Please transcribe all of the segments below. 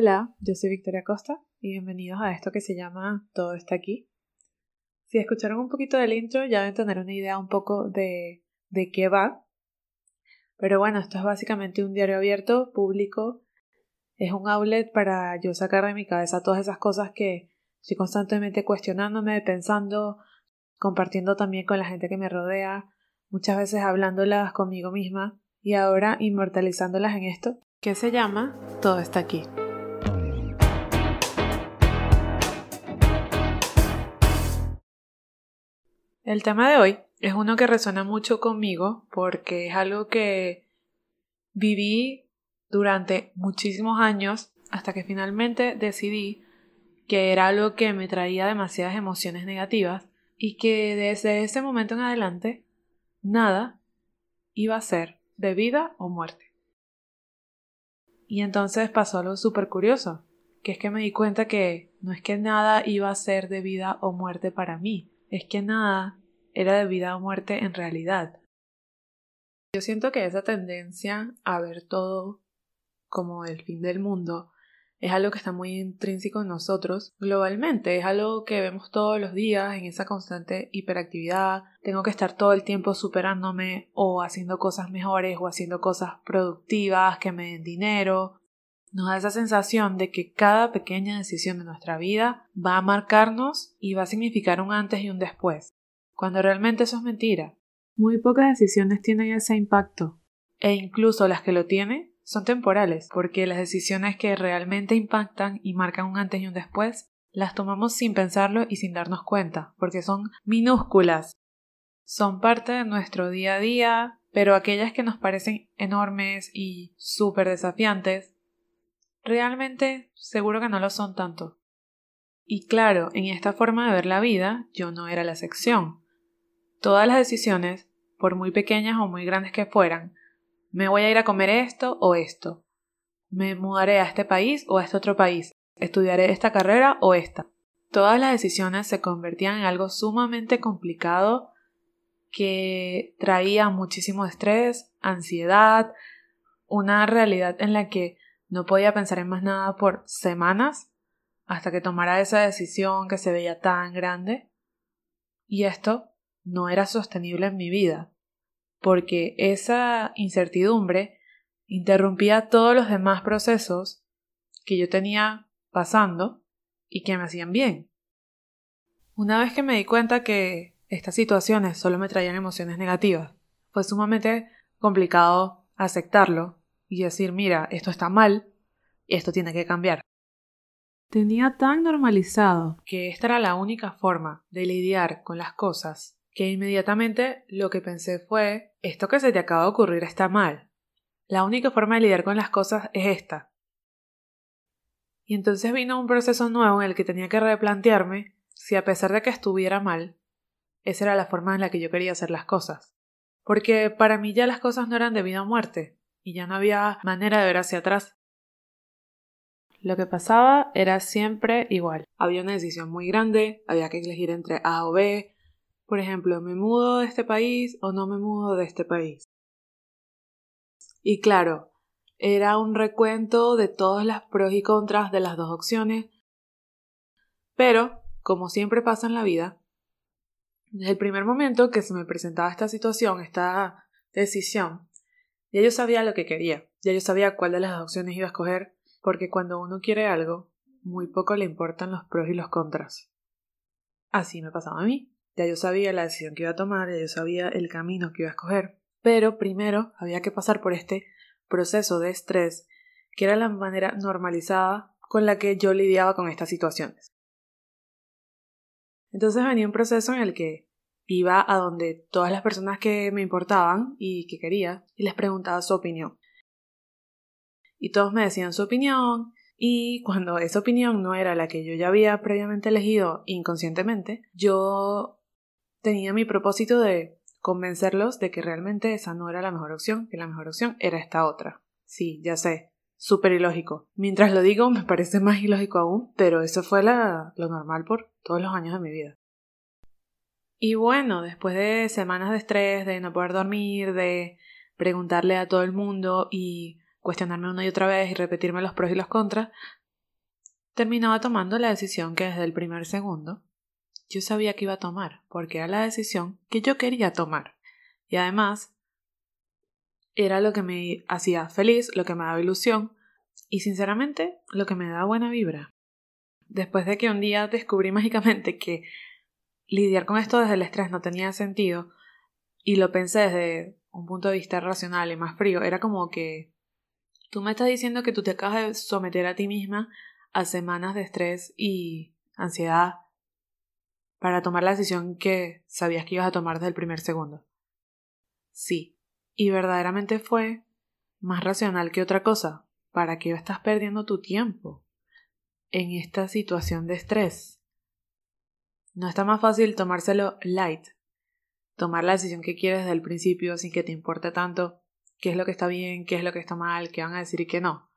Hola, yo soy Victoria Costa y bienvenidos a esto que se llama Todo está aquí. Si escucharon un poquito del intro ya deben tener una idea un poco de, de qué va. Pero bueno, esto es básicamente un diario abierto, público. Es un outlet para yo sacar de mi cabeza todas esas cosas que estoy constantemente cuestionándome, pensando, compartiendo también con la gente que me rodea, muchas veces hablándolas conmigo misma y ahora inmortalizándolas en esto que se llama Todo está aquí. El tema de hoy es uno que resuena mucho conmigo porque es algo que viví durante muchísimos años hasta que finalmente decidí que era algo que me traía demasiadas emociones negativas y que desde ese momento en adelante nada iba a ser de vida o muerte. Y entonces pasó algo súper curioso, que es que me di cuenta que no es que nada iba a ser de vida o muerte para mí, es que nada era de vida o muerte en realidad. Yo siento que esa tendencia a ver todo como el fin del mundo es algo que está muy intrínseco en nosotros globalmente, es algo que vemos todos los días en esa constante hiperactividad, tengo que estar todo el tiempo superándome o haciendo cosas mejores o haciendo cosas productivas que me den dinero. Nos da esa sensación de que cada pequeña decisión de nuestra vida va a marcarnos y va a significar un antes y un después, cuando realmente eso es mentira. Muy pocas decisiones tienen ese impacto, e incluso las que lo tienen son temporales, porque las decisiones que realmente impactan y marcan un antes y un después las tomamos sin pensarlo y sin darnos cuenta, porque son minúsculas. Son parte de nuestro día a día, pero aquellas que nos parecen enormes y súper desafiantes, realmente seguro que no lo son tanto. Y claro, en esta forma de ver la vida, yo no era la excepción. Todas las decisiones, por muy pequeñas o muy grandes que fueran, me voy a ir a comer esto o esto. Me mudaré a este país o a este otro país. Estudiaré esta carrera o esta. Todas las decisiones se convertían en algo sumamente complicado que traía muchísimo estrés, ansiedad, una realidad en la que no podía pensar en más nada por semanas hasta que tomara esa decisión que se veía tan grande. Y esto no era sostenible en mi vida porque esa incertidumbre interrumpía todos los demás procesos que yo tenía pasando y que me hacían bien. Una vez que me di cuenta que estas situaciones solo me traían emociones negativas, fue sumamente complicado aceptarlo y decir, mira, esto está mal, esto tiene que cambiar. Tenía tan normalizado que esta era la única forma de lidiar con las cosas que inmediatamente lo que pensé fue, esto que se te acaba de ocurrir está mal. La única forma de lidiar con las cosas es esta. Y entonces vino un proceso nuevo en el que tenía que replantearme si a pesar de que estuviera mal, esa era la forma en la que yo quería hacer las cosas. Porque para mí ya las cosas no eran de vida o muerte, y ya no había manera de ver hacia atrás. Lo que pasaba era siempre igual. Había una decisión muy grande, había que elegir entre A o B, por ejemplo, ¿me mudo de este país o no me mudo de este país? Y claro, era un recuento de todas las pros y contras de las dos opciones, pero, como siempre pasa en la vida, desde el primer momento que se me presentaba esta situación, esta decisión, ya yo sabía lo que quería, ya yo sabía cuál de las opciones iba a escoger, porque cuando uno quiere algo, muy poco le importan los pros y los contras. Así me pasaba a mí. Ya yo sabía la decisión que iba a tomar, ya yo sabía el camino que iba a escoger. Pero primero había que pasar por este proceso de estrés, que era la manera normalizada con la que yo lidiaba con estas situaciones. Entonces venía un proceso en el que iba a donde todas las personas que me importaban y que quería y les preguntaba su opinión. Y todos me decían su opinión y cuando esa opinión no era la que yo ya había previamente elegido inconscientemente, yo tenía mi propósito de convencerlos de que realmente esa no era la mejor opción, que la mejor opción era esta otra. Sí, ya sé, súper ilógico. Mientras lo digo me parece más ilógico aún, pero eso fue lo normal por todos los años de mi vida. Y bueno, después de semanas de estrés, de no poder dormir, de preguntarle a todo el mundo y cuestionarme una y otra vez y repetirme los pros y los contras, terminaba tomando la decisión que desde el primer segundo yo sabía que iba a tomar, porque era la decisión que yo quería tomar. Y además, era lo que me hacía feliz, lo que me daba ilusión y sinceramente lo que me daba buena vibra. Después de que un día descubrí mágicamente que lidiar con esto desde el estrés no tenía sentido y lo pensé desde un punto de vista racional y más frío, era como que tú me estás diciendo que tú te acabas de someter a ti misma a semanas de estrés y ansiedad para tomar la decisión que sabías que ibas a tomar desde el primer segundo. Sí, y verdaderamente fue más racional que otra cosa. ¿Para qué estás perdiendo tu tiempo en esta situación de estrés? No está más fácil tomárselo light, tomar la decisión que quieres desde el principio sin que te importe tanto qué es lo que está bien, qué es lo que está mal, qué van a decir y qué no.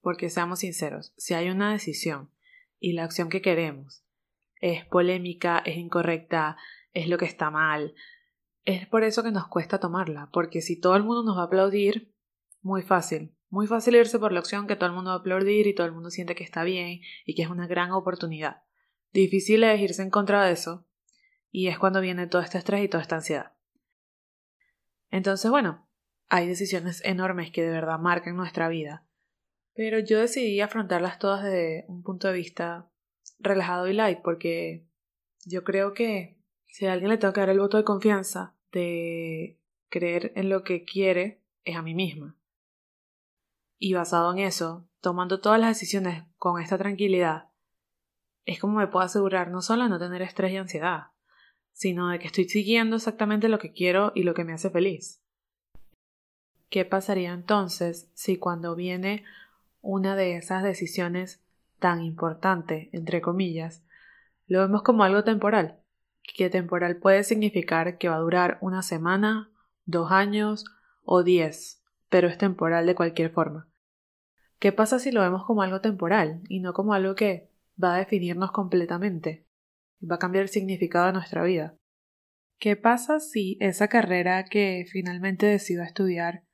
Porque seamos sinceros, si hay una decisión y la acción que queremos es polémica, es incorrecta, es lo que está mal, es por eso que nos cuesta tomarla, porque si todo el mundo nos va a aplaudir, muy fácil, muy fácil irse por la opción que todo el mundo va a aplaudir y todo el mundo siente que está bien y que es una gran oportunidad. Difícil es irse en contra de eso, y es cuando viene todo este estrés y toda esta ansiedad. Entonces, bueno, hay decisiones enormes que de verdad marcan nuestra vida, pero yo decidí afrontarlas todas desde un punto de vista relajado y light, porque yo creo que si a alguien le tengo que dar el voto de confianza de creer en lo que quiere, es a mí misma. Y basado en eso, tomando todas las decisiones con esta tranquilidad, es como me puedo asegurar no solo de no tener estrés y ansiedad, sino de que estoy siguiendo exactamente lo que quiero y lo que me hace feliz. ¿Qué pasaría entonces si cuando viene una de esas decisiones tan importante, entre comillas, lo vemos como algo temporal? Que temporal puede significar que va a durar una semana, dos años o diez, pero es temporal de cualquier forma. ¿Qué pasa si lo vemos como algo temporal y no como algo que va a definirnos completamente? Va a cambiar el significado de nuestra vida. ¿Qué pasa si esa carrera que finalmente decido estudiar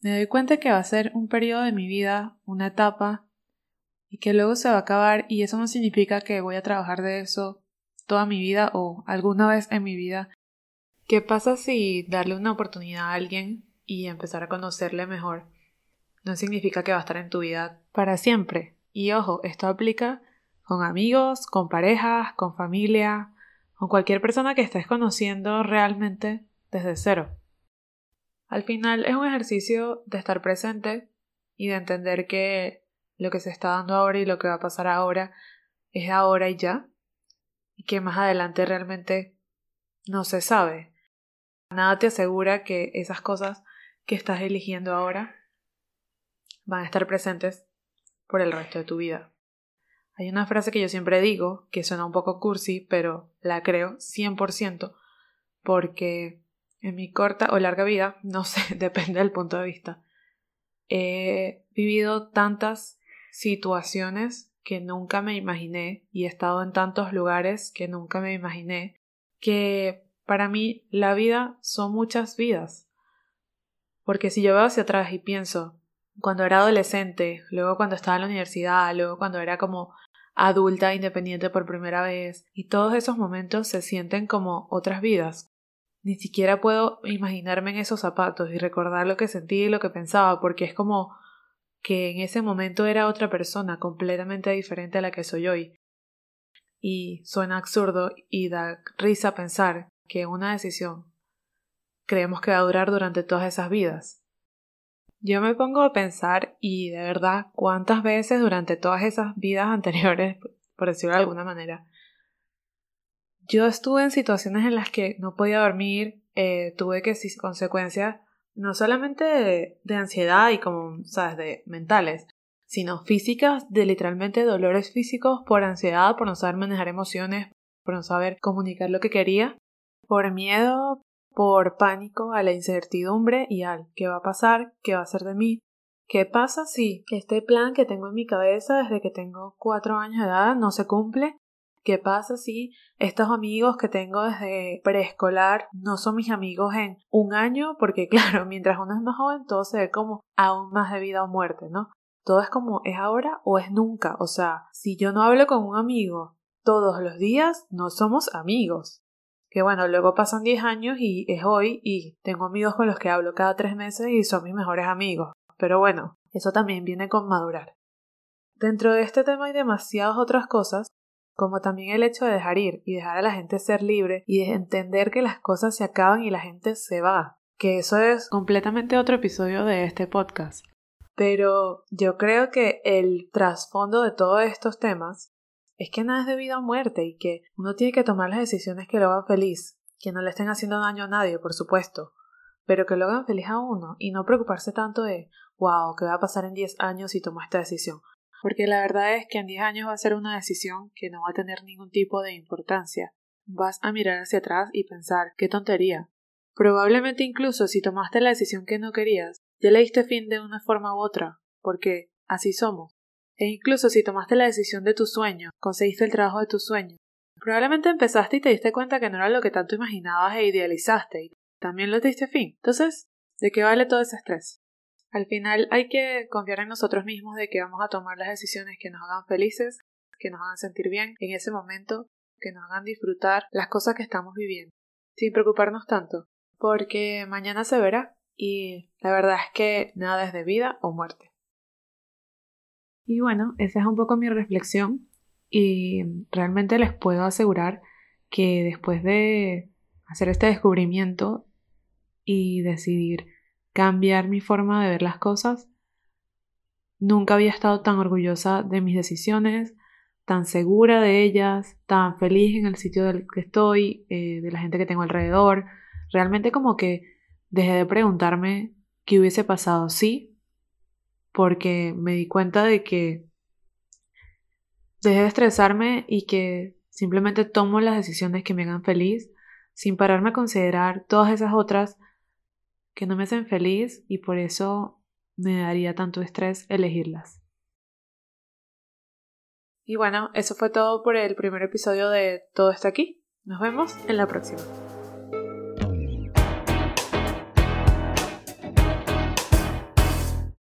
me doy cuenta que va a ser un periodo de mi vida, una etapa, y que luego se va a acabar y eso no significa que voy a trabajar de eso toda mi vida o alguna vez en mi vida? ¿Qué pasa si darle una oportunidad a alguien y empezar a conocerle mejor no significa que va a estar en tu vida para siempre. Y ojo, esto aplica con amigos, con parejas, con familia, con cualquier persona que estés conociendo realmente desde cero. Al final es un ejercicio de estar presente y de entender que lo que se está dando ahora y lo que va a pasar ahora es ahora y ya, y que más adelante realmente no se sabe. Nada te asegura que esas cosas que estás eligiendo ahora van a estar presentes por el resto de tu vida. Hay una frase que yo siempre digo, que suena un poco cursi, pero la creo 100%, porque en mi corta o larga vida, no sé, depende del punto de vista, he vivido tantas situaciones que nunca me imaginé y he estado en tantos lugares que nunca me imaginé, que para mí la vida son muchas vidas. Porque si yo veo hacia atrás y pienso, cuando era adolescente, luego cuando estaba en la universidad, luego cuando era como adulta independiente por primera vez, y todos esos momentos se sienten como otras vidas. Ni siquiera puedo imaginarme en esos zapatos y recordar lo que sentí y lo que pensaba, porque es como que en ese momento era otra persona completamente diferente a la que soy hoy. Y suena absurdo y da risa pensar que una decisión creemos que va a durar durante todas esas vidas. Yo me pongo a pensar y de verdad cuántas veces durante todas esas vidas anteriores, por decirlo de alguna manera, yo estuve en situaciones en las que no podía dormir, eh, tuve que consecuencias no solamente de, de, ansiedad y como, sabes, de mentales, sino físicas, de literalmente dolores físicos por ansiedad, por no saber manejar emociones, por no saber comunicar lo que quería, por miedo, por pánico a la incertidumbre y al qué va a pasar, qué va a ser de mí. ¿Qué pasa si este plan que tengo en mi cabeza desde que tengo cuatro años de edad no se cumple? ¿Qué pasa si estos amigos que tengo desde preescolar no son mis amigos en un año? Porque claro, mientras uno es más joven todo se ve como aún más de vida o muerte, ¿no? todo es como es ahora o es nunca. O sea, si yo no hablo con un amigo todos los días, no somos amigos. Que bueno, luego pasan 10 años y es hoy y tengo amigos con los que hablo cada tres meses y son mis mejores amigos. Pero bueno, eso también viene con madurar. Dentro de este tema hay demasiadas otras cosas, como también el hecho de dejar ir y dejar a la gente ser libre y de entender que las cosas se acaban y la gente se va. Que eso es completamente otro episodio de este podcast. Pero yo creo que el trasfondo de todos estos temas es que nada es de vida o muerte y que uno tiene que tomar las decisiones que lo hagan feliz, que no le estén haciendo daño a nadie, por supuesto, pero que lo hagan feliz a uno y no preocuparse tanto de, wow, ¿qué va a pasar en 10 años si tomo esta decisión? Porque la verdad es que en 10 años va a ser una decisión que no va a tener ningún tipo de importancia. Vas a mirar hacia atrás y pensar, qué tontería. Probablemente incluso si tomaste la decisión que no querías, ya le diste fin de una forma u otra, porque así somos. E incluso si tomaste la decisión de tu sueño, conseguiste el trabajo de tu sueño, probablemente empezaste y te diste cuenta que no era lo que tanto imaginabas e idealizaste y también lo diste fin. Entonces, ¿de qué vale todo ese estrés? Al final hay que confiar en nosotros mismos de que vamos a tomar las decisiones que nos hagan felices, que nos hagan sentir bien en ese momento, que nos hagan disfrutar las cosas que estamos viviendo, sin preocuparnos tanto, porque mañana se verá y la verdad es que nada es de vida o muerte. Y bueno, esa es un poco mi reflexión y realmente les puedo asegurar que después de hacer este descubrimiento y decidir cambiar mi forma de ver las cosas, nunca había estado tan orgullosa de mis decisiones, tan segura de ellas, tan feliz en el sitio del que estoy, eh, de la gente que tengo alrededor. Realmente como que dejé de preguntarme qué hubiese pasado si porque me di cuenta de que dejé de estresarme y que simplemente tomo las decisiones que me hagan feliz sin pararme a considerar todas esas otras que no me hacen feliz y por eso me daría tanto estrés elegirlas. Y bueno, eso fue todo por el primer episodio de Todo está aquí. Nos vemos en la próxima.